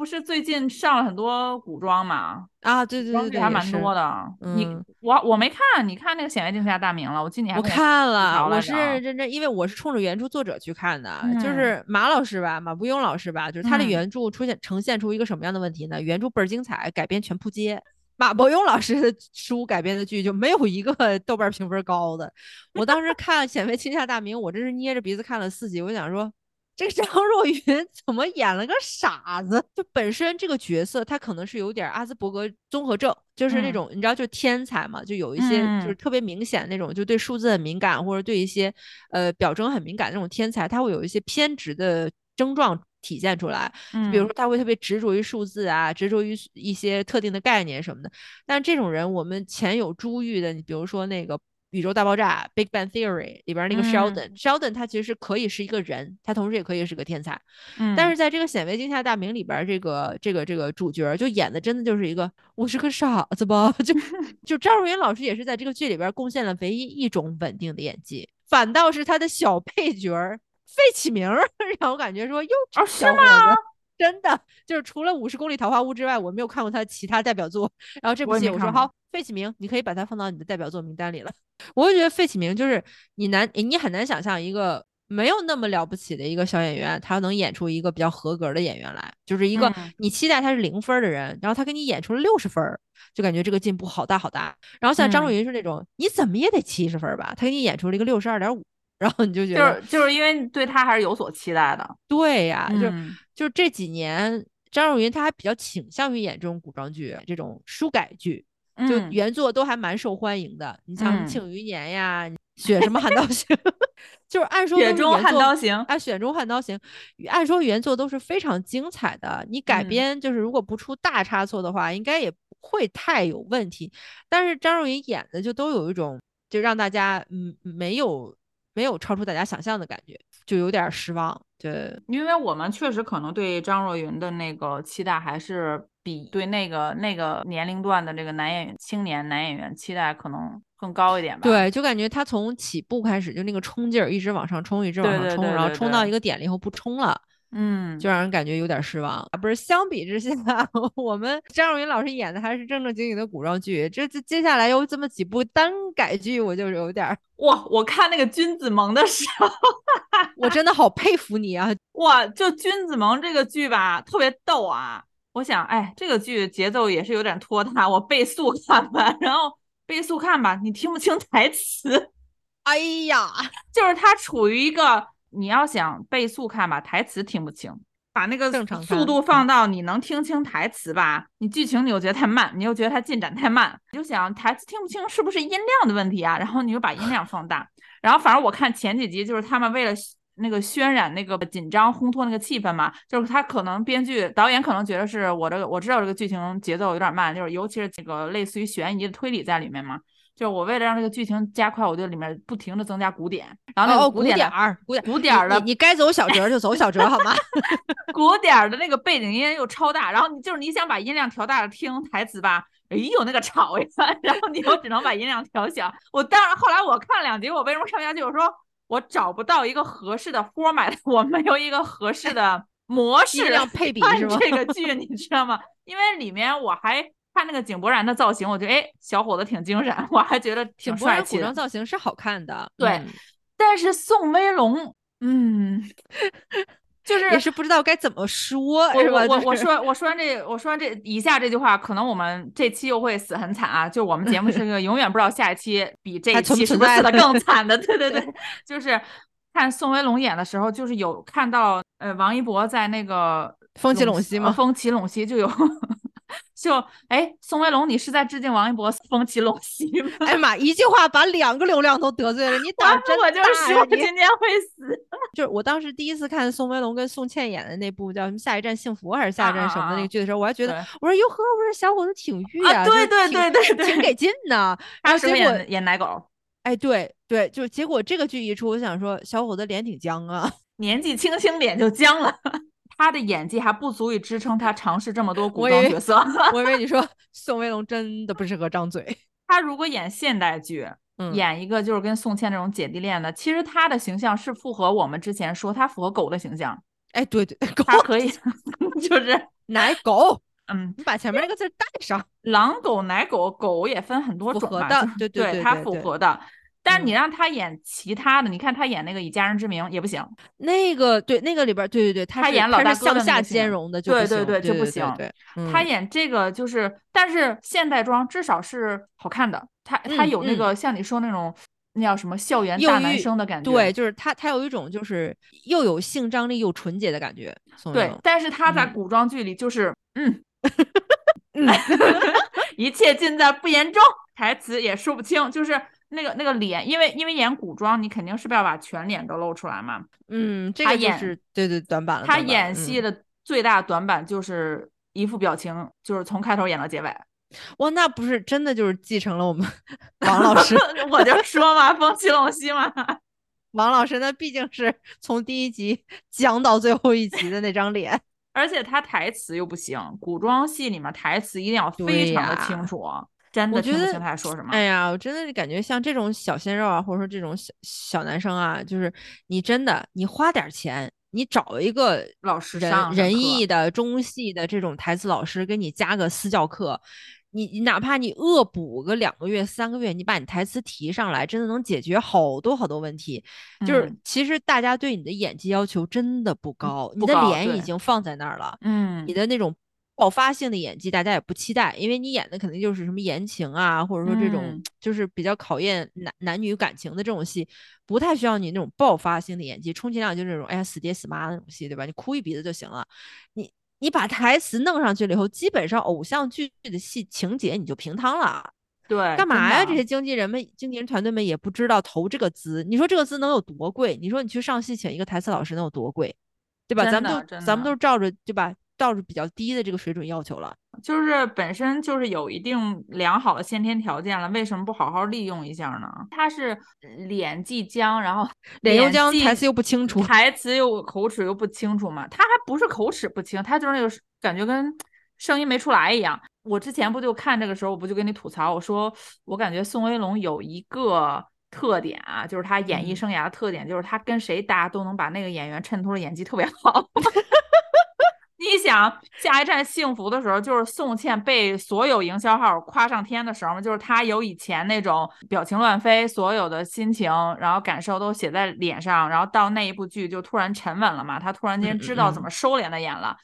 不是最近上了很多古装嘛？啊，对对对对，还蛮多的。你我我没看，你看那个《显微镜下大明》了？我记你还我看了，我是认真，因为我是冲着原著作者去看的，就是马老师吧，马伯庸老师吧，就是他的原著出现呈现出一个什么样的问题呢？原著倍儿精彩，改编全扑街。马伯庸老师的书改编的剧就没有一个 豆瓣评分高的。我当时看《显微镜下大明》，我真是捏着鼻子看了四集，我想说。这个张 若昀怎么演了个傻子？就本身这个角色，他可能是有点阿兹伯格综合症，就是那种你知道，就天才嘛，就有一些就是特别明显那种，就对数字很敏感，或者对一些呃表征很敏感那种天才，他会有一些偏执的症状体现出来。比如说他会特别执着于数字啊，执着于一些特定的概念什么的。但这种人，我们前有珠玉的，你比如说那个。宇宙大爆炸《Big Bang Theory》里边那个 Sheldon，Sheldon 他其实可以是一个人，他同时也可以是个天才。嗯，但是在这个显微镜下大明里边，这个这个这个主角就演的真的就是一个我是个傻子吧？就 就张若昀老师也是在这个剧里边贡献了唯一一种稳定的演技，反倒是他的小配角费启鸣 让我感觉说哟，是吗？真的就是除了《五十公里桃花坞》之外，我没有看过他其他代表作。然后这部戏我说好，费启鸣，你可以把它放到你的代表作名单里了。我就觉得费启鸣就是你难，你很难想象一个没有那么了不起的一个小演员，他能演出一个比较合格的演员来，就是一个你期待他是零分的人，然后他给你演出了六十分，就感觉这个进步好大好大。然后像张若昀是那种你怎么也得七十分吧，他给你演出了一个六十二点五。然后你就觉得，就是就是因为对他还是有所期待的。对呀，就就是这几年，张若昀他还比较倾向于演这种古装剧，这种书改剧，就原作都还蛮受欢迎的。你像《庆余年》呀，《雪什么汉刀行》，就是按说《雪中悍刀行》啊，《雪中悍刀行》，按说原作都是非常精彩的。你改编就是如果不出大差错的话，应该也不会太有问题。但是张若昀演的就都有一种，就让大家嗯没有。没有超出大家想象的感觉，就有点失望。对，因为我们确实可能对张若昀的那个期待，还是比对那个那个年龄段的这个男演员、青年男演员期待可能更高一点吧。对，就感觉他从起步开始就那个冲劲儿，一直往上冲，一直往上冲，然后冲到一个点了以后不冲了。嗯，就让人感觉有点失望啊！不是，相比之下，我们张若昀老师演的还是正正经经的古装剧。这这接下来有这么几部单改剧，我就有点哇！我看那个《君子盟》的时候，我真的好佩服你啊！哇，就《君子盟》这个剧吧，特别逗啊！我想，哎，这个剧节奏也是有点拖沓，我倍速看吧。然后倍速看吧，你听不清台词。哎呀，就是它处于一个。你要想倍速看吧，台词听不清；把那个速度放到你能听清台词吧，你剧情你又觉得太慢，你又觉得它进展太慢，你就想台词听不清是不是音量的问题啊？然后你就把音量放大。然后反正我看前几集就是他们为了那个渲染那个紧张烘托那个气氛嘛，就是他可能编剧导演可能觉得是我这个我知道这个剧情节奏有点慢，就是尤其是这个类似于悬疑的推理在里面嘛。就我为了让这个剧情加快，我就里面不停的增加鼓点，然后那个鼓点儿、鼓点、鼓点儿的，你该走小折就走小折好吗？鼓点儿的那个背景音又超大，然后你就是你想把音量调大了听台词吧，哎呦那个吵呀，然后你又只能把音量调小。我当然后来我看了两集，我为什么看不下去？我说我找不到一个合适的 format，我没有一个合适的模式配比是？这个剧你知道吗？因为里面我还。看那个井柏然的造型，我觉得哎，小伙子挺精神，我还觉得挺帅气。古装造型是好看的，对。但是宋威龙，嗯，就是也是不知道该怎么说，是吧？我我说我说完这我说完这以下这句话，可能我们这期又会死很惨啊！就我们节目是个 永远不知道下一期比这一期是不是死的更 惨的，对对对，就是看宋威龙演的时候，就是有看到呃王一博在那个风起陇西吗？风起陇西就有。就哎，宋威龙，你是在致敬王一博风起陇西吗？哎妈，一句话把两个流量都得罪了，你胆真大！我就说今天会死。就是我当时第一次看宋威龙跟宋茜演的那部叫什么《下一站幸福》还是《下一站什么》的那个剧的时候，我还觉得我说哟呵，我说小伙子挺玉啊，对对对对对，挺给劲呢。然后结果演奶狗，哎，对对，就结果这个剧一出，我想说小伙子脸挺僵啊，年纪轻轻脸就僵了。他的演技还不足以支撑他尝试这么多古装角色。我以为你说宋威龙真的不适合张嘴。他如果演现代剧，演一个就是跟宋茜这种姐弟恋的，其实他的形象是符合我们之前说他符合狗的形象。哎，对对，他可以，就是奶狗。嗯，你把前面那个字带上。狼狗、奶狗，狗也分很多种嘛。对对对，它符合的。但是你让他演其他的，你看他演那个《以家人之名》也不行。那个对，那个里边对对对，他演老大向下兼容的就，对对对就不行。对，他演这个就是，但是现代装至少是好看的。他他有那个像你说那种那叫什么校园大男生的感觉。对，就是他他有一种就是又有性张力又纯洁的感觉。对，但是他在古装剧里就是嗯，一切尽在不言中，台词也说不清，就是。那个那个脸，因为因为演古装，你肯定是不要把全脸都露出来嘛。嗯，这个就是对对短板了。他演戏的最大短板就是一副表情，就是从开头演到结尾。哇，那不是真的就是继承了我们王老师？我就说嘛，风起陇西嘛。王老师那毕竟是从第一集讲到最后一集的那张脸，而且他台词又不行，古装戏里面台词一定要非常的清楚。真的听不清他说什么。哎呀，我真的是感觉像这种小鲜肉啊，或者说这种小小男生啊，就是你真的，你花点钱，你找一个老师仁仁义的中戏的这种台词老师，给你加个私教课，你你哪怕你恶补个两个月、三个月，你把你台词提上来，真的能解决好多好多问题。就是其实大家对你的演技要求真的不高，你的脸已经放在那儿了，嗯，你的那种。爆发性的演技，大家也不期待，因为你演的肯定就是什么言情啊，或者说这种就是比较考验男男女感情的这种戏，不太需要你那种爆发性的演技，充其量就是那种哎呀死爹死妈那种戏，对吧？你哭一鼻子就行了。你你把台词弄上去了以后，基本上偶像剧的戏情节你就平汤了。对，干嘛呀？这些经纪人们、经纪人团队们也不知道投这个资，你说这个资能有多贵？你说你去上戏请一个台词老师能有多贵？对吧？咱们都咱们都是照着对吧？倒是比较低的这个水准要求了，就是本身就是有一定良好的先天条件了，为什么不好好利用一下呢？他是脸既僵，然后 脸又僵，台词又不清楚，台词又口齿又不清楚嘛？他还不是口齿不清，他就是那个感觉跟声音没出来一样。我之前不就看这个时候，我不就跟你吐槽，我说我感觉宋威龙有一个特点啊，就是他演艺生涯的特点，就是他跟谁搭都能把那个演员衬托的演技特别好。你想下一站幸福的时候，就是宋茜被所有营销号夸上天的时候嘛，就是她有以前那种表情乱飞，所有的心情，然后感受都写在脸上，然后到那一部剧就突然沉稳了嘛，她突然间知道怎么收敛的演了。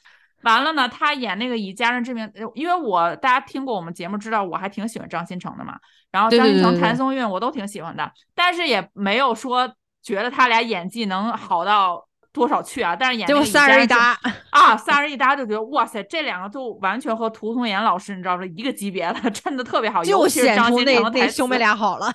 完了呢，她演那个以家人之名，因为我大家听过我们节目知道，我还挺喜欢张新成的嘛，然后张新成、谭松韵我都挺喜欢的，但是也没有说觉得他俩演技能好到。多少去啊？但是演就仨人一搭 啊，仨人一搭就觉得哇塞，这两个就完全和涂松岩老师你知道是一个级别的，衬的特别好，就显出那那兄妹俩好了。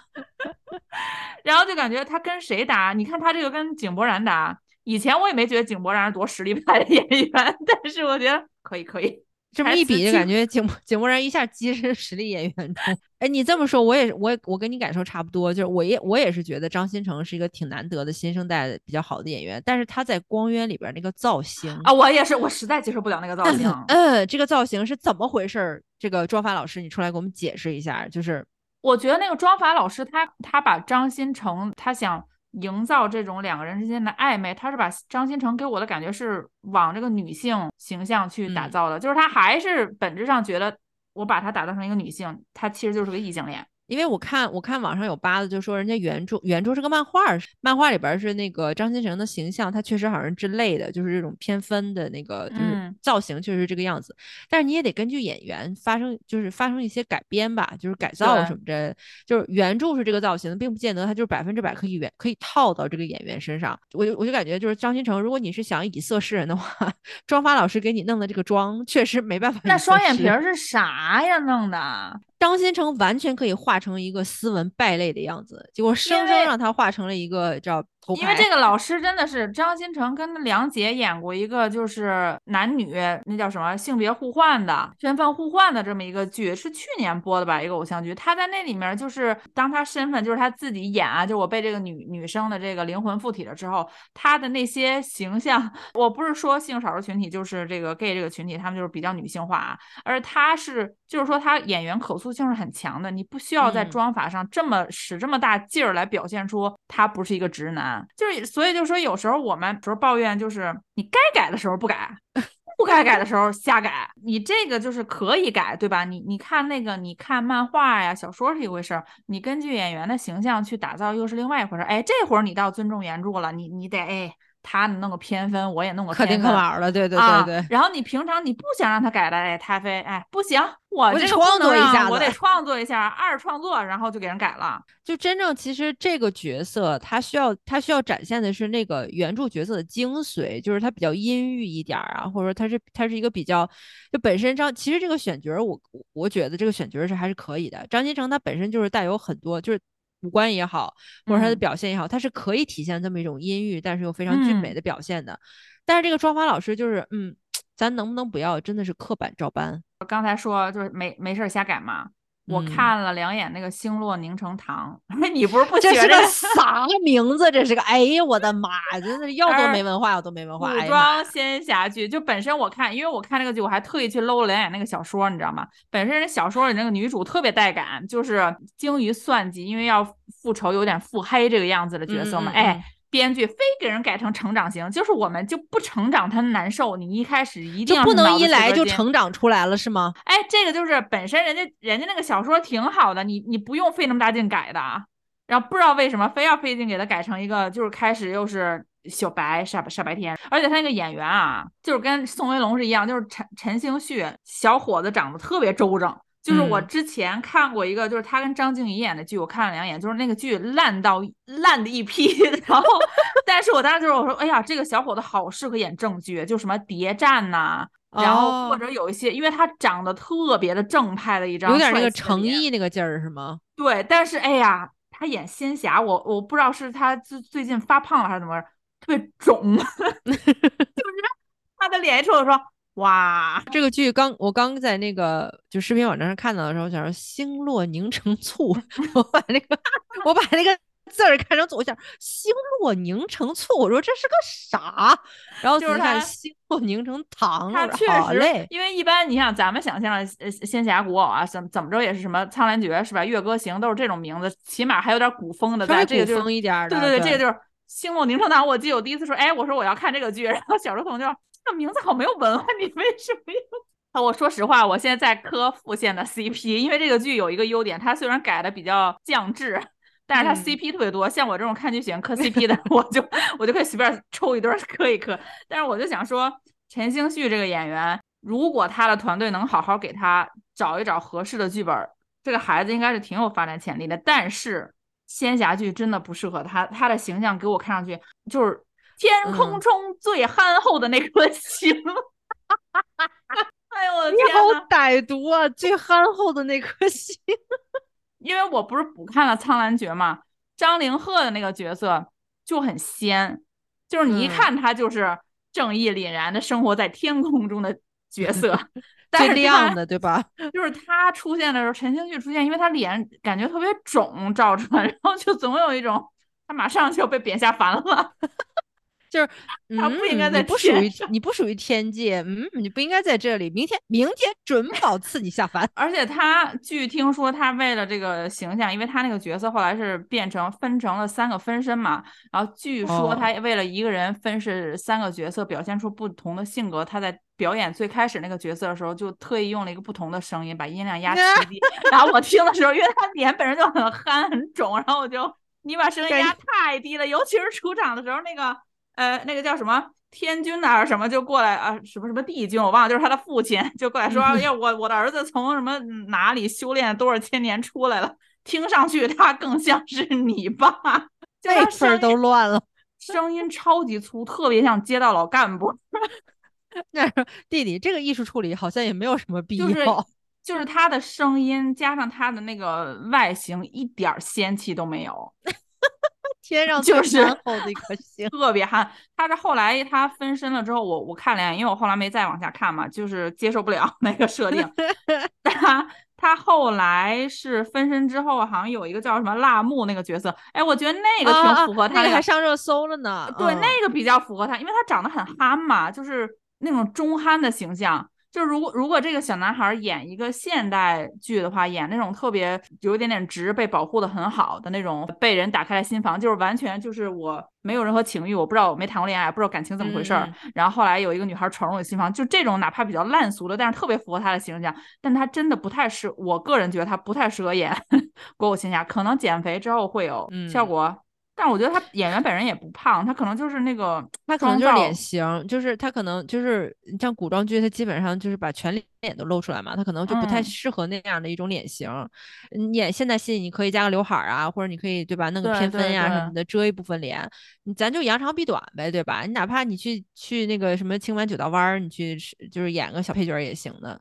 然后就感觉他跟谁搭？你看他这个跟井柏然搭，以前我也没觉得井柏然是多实力派的演员，但是我觉得可以可以。这么一比，就感觉井井柏然一下跻身实力演员中。哎，你这么说，我也我我跟你感受差不多，就是我也我也是觉得张新成是一个挺难得的新生代比较好的演员，但是他在《光渊》里边那个造型啊，我也是，我实在接受不了那个造型。嗯，这个造型是怎么回事？这个妆发老师，你出来给我们解释一下。就是我觉得那个妆发老师，他他把张新成，他想。营造这种两个人之间的暧昧，他是把张新成给我的感觉是往这个女性形象去打造的，就是他还是本质上觉得我把他打造成一个女性，他其实就是个异性恋。因为我看我看网上有扒的就说人家原著原著是个漫画，漫画里边是那个张新成的形象，他确实好像之类的，就是这种偏分的那个，就是造型确实是这个样子。但是你也得根据演员发生，就是发生一些改编吧，就是改造什么的。就是原著是这个造型，并不见得他就是百分之百可以原可以套到这个演员身上。我就我就感觉就是张新成，如果你是想以色示人的话，妆发老师给你弄的这个妆确实没办法。那双眼皮是啥呀？弄的？张新成完全可以画成一个斯文败类的样子，结果生生让他画成了一个叫。因为这个老师真的是张新成跟梁洁演过一个就是男女那叫什么性别互换的身份互换的这么一个剧，是去年播的吧？一个偶像剧，他在那里面就是当他身份就是他自己演啊，就我被这个女女生的这个灵魂附体了之后，他的那些形象，我不是说性少数群体就是这个 gay 这个群体，他们就是比较女性化啊，而他是就是说他演员可塑性是很强的，你不需要在妆法上这么使这么大劲儿来表现出他不是一个直男。就是，所以就说有时候我们说抱怨，就是你该改的时候不改，不该改的时候瞎改。你这个就是可以改，对吧？你你看那个，你看漫画呀、小说是一回事儿，你根据演员的形象去打造又是另外一回事儿。哎，这会儿你倒尊重原著了，你你得哎。他弄个偏分，我也弄个可丁可卯了，对对对对。然后你平常你不想让他改的，哎，他非哎不行，我得创作一下，我得创作一下，二创作，然后就给人改了。就真正其实这个角色，他需要他需要展现的是那个原著角色的精髓，就是他比较阴郁一点啊，或者说他是他是一个比较就本身张，其实这个选角我我觉得这个选角是还是可以的。张新成他本身就是带有很多就是。五官也好，或者他的表现也好，他是可以体现这么一种阴郁，但是又非常俊美的表现的。但是这个妆发老师就是，嗯，咱能不能不要真的是刻板照搬？我刚才说就是没没事瞎改嘛。我看了两眼那个《星落凝成糖》，你不是不这是个啥名字？这是个哎呀，我的妈！真是要多没文化，有多没文化。古装仙侠剧，就本身我看，因为我看这个剧，我还特意去搂了两眼那个小说，你知道吗？本身人小说里那个女主特别带感，就是精于算计，因为要复仇，有点腹黑这个样子的角色嘛。哎。编剧非给人改成成长型，就是我们就不成长，他难受。你一开始一定就不能一来就成长出来了是吗？哎，这个就是本身人家人家那个小说挺好的，你你不用费那么大劲改的啊。然后不知道为什么非要费劲给他改成一个，就是开始又是小白傻傻白甜，而且他那个演员啊，就是跟宋威龙是一样，就是陈陈星旭小伙子长得特别周正。就是我之前看过一个，就是他跟张静怡演的剧，我看了两眼，就是那个剧烂到烂的一批。然后，但是我当时就是我说，哎呀，这个小伙子好适合演正剧，就什么谍战呐，然后或者有一些，因为他长得特别的正派的一张，有点那个诚意那个劲儿是吗？对，但是哎呀，他演仙侠，我我不知道是他最最近发胖了还是怎么，特别肿，就是他的脸一出来说。哇，这个剧刚我刚在那个就视频网站上看到的时候，想说星落凝成醋，我把那个我把那个字儿看成左下，星落凝成醋，我说这是个啥？然后就是看星落凝成糖，它确实，因为一般你像咱们想象的呃仙侠古偶啊，怎怎么着也是什么苍兰诀是吧？月歌行都是这种名字，起码还有点古风的，在这个就是对对对，这个就是星落凝成糖。我记得我第一次说，哎，我说我要看这个剧，然后小书童就。这名字好没有文化，你为什么要？啊，我说实话，我现在在磕副线的 CP，因为这个剧有一个优点，它虽然改的比较降智，但是它 CP 特别多。像我这种看剧喜欢磕 CP 的，我就我就可以随便抽一对磕一磕。但是我就想说，陈星旭这个演员，如果他的团队能好好给他找一找合适的剧本，这个孩子应该是挺有发展潜力的。但是仙侠剧真的不适合他，他的形象给我看上去就是。天空中最憨厚的那颗星，哎呦我的天你好歹毒啊！最憨厚的那颗星，因为我不是补看了《苍兰诀》嘛，张凌赫的那个角色就很仙，就是你一看他就是正义凛然的生活在天空中的角色，最亮的对吧？就是他出现的时候，陈星旭出现，因为他脸感觉特别肿，照出来，然后就总有一种他马上就要被贬下凡了。就是他不应该在不属于你不属于天界，嗯，你不应该在这里。明天明天准保赐你下凡。而且他据听说，他为了这个形象，因为他那个角色后来是变成分成了三个分身嘛，然后据说他为了一个人分饰三个角色，表现出不同的性格，他在表演最开始那个角色的时候，就特意用了一个不同的声音，把音量压极低。然后我听的时候，因为他脸本身就很憨很肿，然后我就你把声音压太低了，尤其是出场的时候那个。呃，那个叫什么天君还是什么，就过来啊，什么什么帝君，我忘了，就是他的父亲就过来说，哎呀，我我的儿子从什么哪里修炼多少千年出来了，听上去他更像是你爸，这分都乱了，声音超级粗，特别像街道老干部。那弟弟，这个艺术处理好像也没有什么必要，就 是就是他的声音加上他的那个外形，一点仙气都没有。天上就是厚的一颗星，特别憨。他是后来他分身了之后，我我看了眼，因为我后来没再往下看嘛，就是接受不了那个设定。他他后来是分身之后，好像有一个叫什么辣木那个角色，哎，我觉得那个挺符合他，那个还上热搜了呢。对，那个比较符合他，因为他长得很憨嘛，就是那种中憨的形象。就如果如果这个小男孩演一个现代剧的话，演那种特别有一点点直、被保护的很好的那种，被人打开了心房，就是完全就是我没有任何情欲，我不知道我没谈过恋爱，不知道感情怎么回事儿。然后后来有一个女孩闯入我心房，就这种哪怕比较烂俗的，但是特别符合他的形象。但他真的不太适，我个人觉得他不太适合演 国武仙侠，可能减肥之后会有效果。但我觉得他演员本人也不胖，他可能就是那个，他可能就是脸型，就是他可能就是像古装剧，他基本上就是把全脸都露出来嘛，他可能就不太适合那样的一种脸型。你演现代戏，你可以加个刘海啊，或者你可以对吧，弄个偏分呀什么的，遮一部分脸，你咱就扬长避短呗，对吧？你哪怕你去去那个什么清完九道弯，你去就是演个小配角也行的。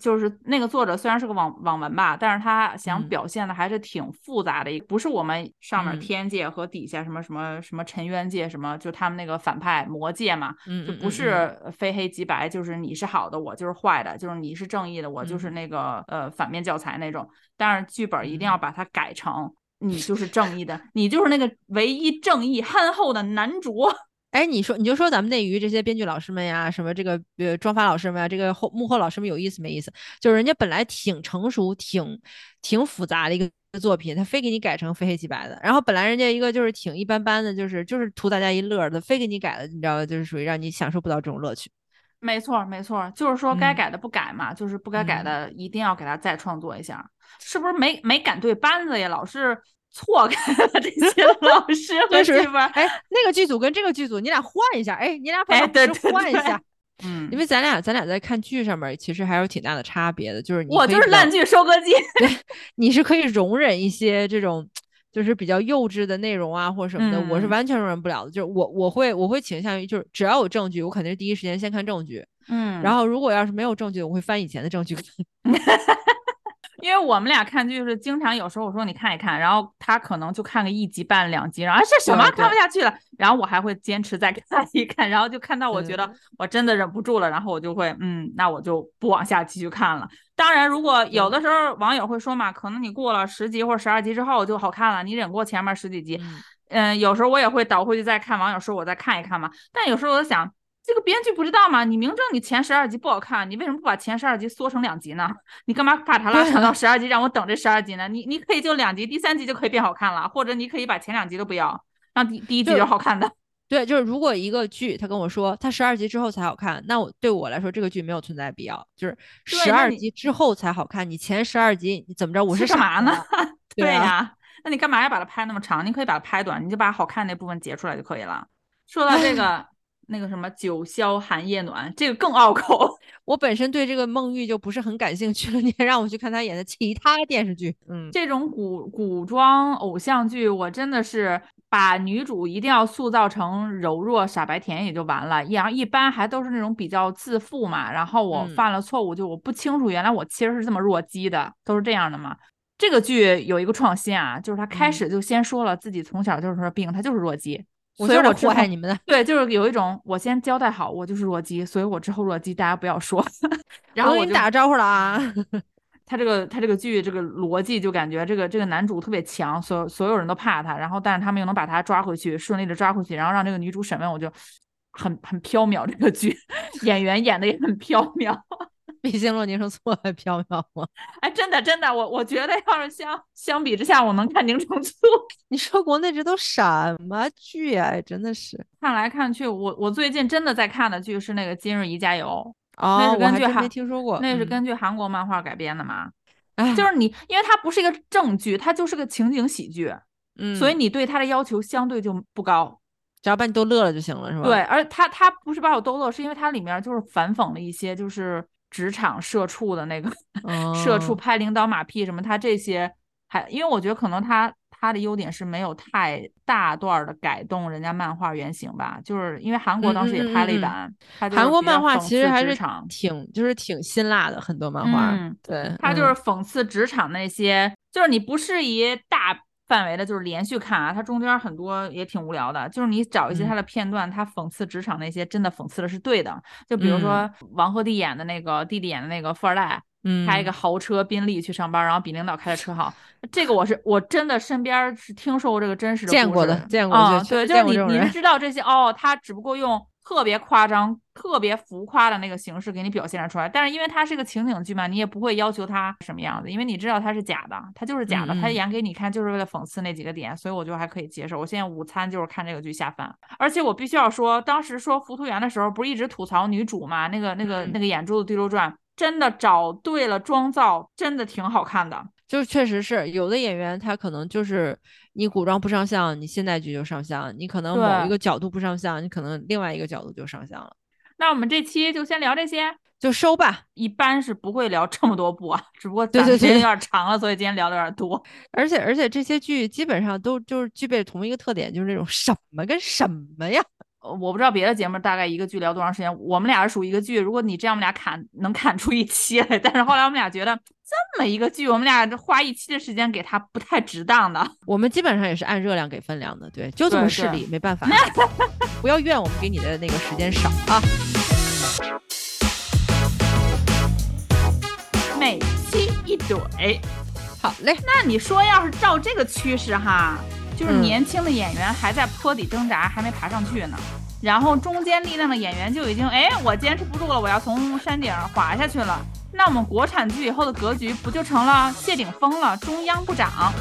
就是那个作者虽然是个网网文吧，但是他想表现的还是挺复杂的，一不是我们上面天界和底下什么什么什么尘渊界什么，就他们那个反派魔界嘛，就不是非黑即白，就是你是好的，我就是坏的，就是你是正义的，我就是那个呃反面教材那种。但是剧本一定要把它改成你就是正义的，你就是那个唯一正义憨厚的男主。哎，你说你就说咱们内娱这些编剧老师们呀，什么这个呃妆发老师们呀，这个后幕后老师们有意思没意思？就是人家本来挺成熟、挺挺复杂的一个作品，他非给你改成非黑即白的。然后本来人家一个就是挺一般般的，就是就是图大家一乐的，非给你改了，你知道吧？就是属于让你享受不到这种乐趣。没错，没错，就是说该改的不改嘛，就是不该改的一定要给他再创作一下，是不是没没赶对班子呀？老是。错开了 这些 老师和剧本，哎，那个剧组跟这个剧组，你俩换一下，哎，你俩把老师换一下，嗯，因为咱俩咱俩在看剧上面其实还有挺大的差别的，就是我就是烂剧收割机，对，你是可以容忍一些这种就是比较幼稚的内容啊或者什么的，我是完全容忍不了的，就是我我会我会倾向于就是只要有证据，我肯定是第一时间先看证据，嗯，然后如果要是没有证据，我会翻以前的证据。因为我们俩看剧是经常有时候我说你看一看，然后他可能就看个一集半两集，然后这什么看不下去了，然后我还会坚持再看一看，然后就看到我觉得我真的忍不住了，然后我就会嗯，那我就不往下继续看了。当然，如果有的时候网友会说嘛，可能你过了十集或者十二集之后就好看了，你忍过前面十几集，嗯，有时候我也会倒回去再看网友说我再看一看嘛。但有时候我想。这个编剧不知道吗？你明知道你前十二集不好看，你为什么不把前十二集缩成两集呢？你干嘛把它拉长到十二集，让我等这十二集呢？你你可以就两集，第三集就可以变好看了，或者你可以把前两集都不要，让第第一集就好看的。对，就是如果一个剧他跟我说他十二集之后才好看，那我对我来说这个剧没有存在必要。就是十二集之后才好看，你前十二集你怎么着？我是干嘛呢？对呀，那你干嘛要把它拍那么长？你可以把它拍短，你就把好看那部分截出来就可以了。说到这个。那个什么九霄寒夜暖，这个更拗口。我本身对这个孟玉就不是很感兴趣了，你还让我去看他演的其他电视剧。嗯，这种古古装偶像剧，我真的是把女主一定要塑造成柔弱傻白甜也就完了。然后一般还都是那种比较自负嘛。然后我犯了错误，就我不清楚原来我其实是这么弱鸡的，都是这样的嘛。这个剧有一个创新啊，就是他开始就先说了自己从小就是说病，他就是弱鸡。所以我祸害你们的，对，就是有一种我先交代好，我就是弱鸡，所以我之后弱鸡大家不要说。然后我给你打个招呼了啊，他这个他这个剧这个逻辑就感觉这个这个男主特别强，所所有人都怕他，然后但是他们又能把他抓回去，顺利的抓回去，然后让这个女主审问，我就很很飘渺。这个剧 演员演的也很飘渺，比星落凝成错还飘渺吗？哎，真的真的，我我觉得要是相相比之下，我能看凝成醋。你说国内这都什么剧啊？真的是看来看去，我我最近真的在看的剧是那个《今日宜家游》。哦，那是根据韩没听说过。那是根据韩国漫画改编的嘛？就是你，因为它不是一个正剧，它就是个情景喜剧，嗯，所以你对它的要求相对就不高，只要把你逗乐了就行了，是吧？对，而它它不是把我逗乐，是因为它里面就是反讽了一些就是职场社畜的那个 社畜拍领导马屁什么，他这些还因为我觉得可能他他的优点是没有太大段的改动人家漫画原型吧，就是因为韩国当时也拍了一版，韩国漫画其实还是挺就是挺辛辣的，很多漫画，对，他就是讽刺职场那些，就是你不适宜大范围的，就是连续看啊，它中间很多也挺无聊的，就是你找一些它的片段，它讽刺职场那些真的讽刺的是对的，就比如说王鹤棣演的那个弟弟演的那个富二代。开一个豪车宾利去上班，然后比领导开的车好。这个我是我真的身边是听说过这个真实的见过的，见过啊，对，就是你你是知道这些哦，他只不过用特别夸张、特别浮夸的那个形式给你表现出来。但是因为它是个情景剧嘛，你也不会要求它什么样子，因为你知道它是假的，它就是假的，它演给你看就是为了讽刺那几个点，所以我就还可以接受。我现在午餐就是看这个剧下饭，而且我必须要说，当时说《浮屠缘》的时候，不是一直吐槽女主嘛？那个那个那个眼珠子对溜转。真的找对了妆造，真的挺好看的。就确实是有的演员，他可能就是你古装不上相，你现代剧就上相；你可能某一个角度不上相，你可能另外一个角度就上相了。那我们这期就先聊这些，就收吧。一般是不会聊这么多部啊，只不过时间有点长了，所以今天聊的有点多。而且而且这些剧基本上都就是具备同一个特点，就是那种什么跟什么呀。我不知道别的节目大概一个剧聊多长时间，我们俩是属于一个剧，如果你这样，我们俩砍能砍出一期来。但是后来我们俩觉得这么一个剧，我们俩花一期的时间给他不太值当的。我们基本上也是按热量给分量的，对，就这么势利，没办法。不要怨我们给你的那个时间少啊。每期一怼，好嘞。那你说要是照这个趋势哈？就是年轻的演员还在坡底挣扎，还没爬上去呢。然后中间力量的演员就已经，哎，我坚持不住了，我要从山顶滑下去了。那我们国产剧以后的格局不就成了谢顶峰了，中央部长？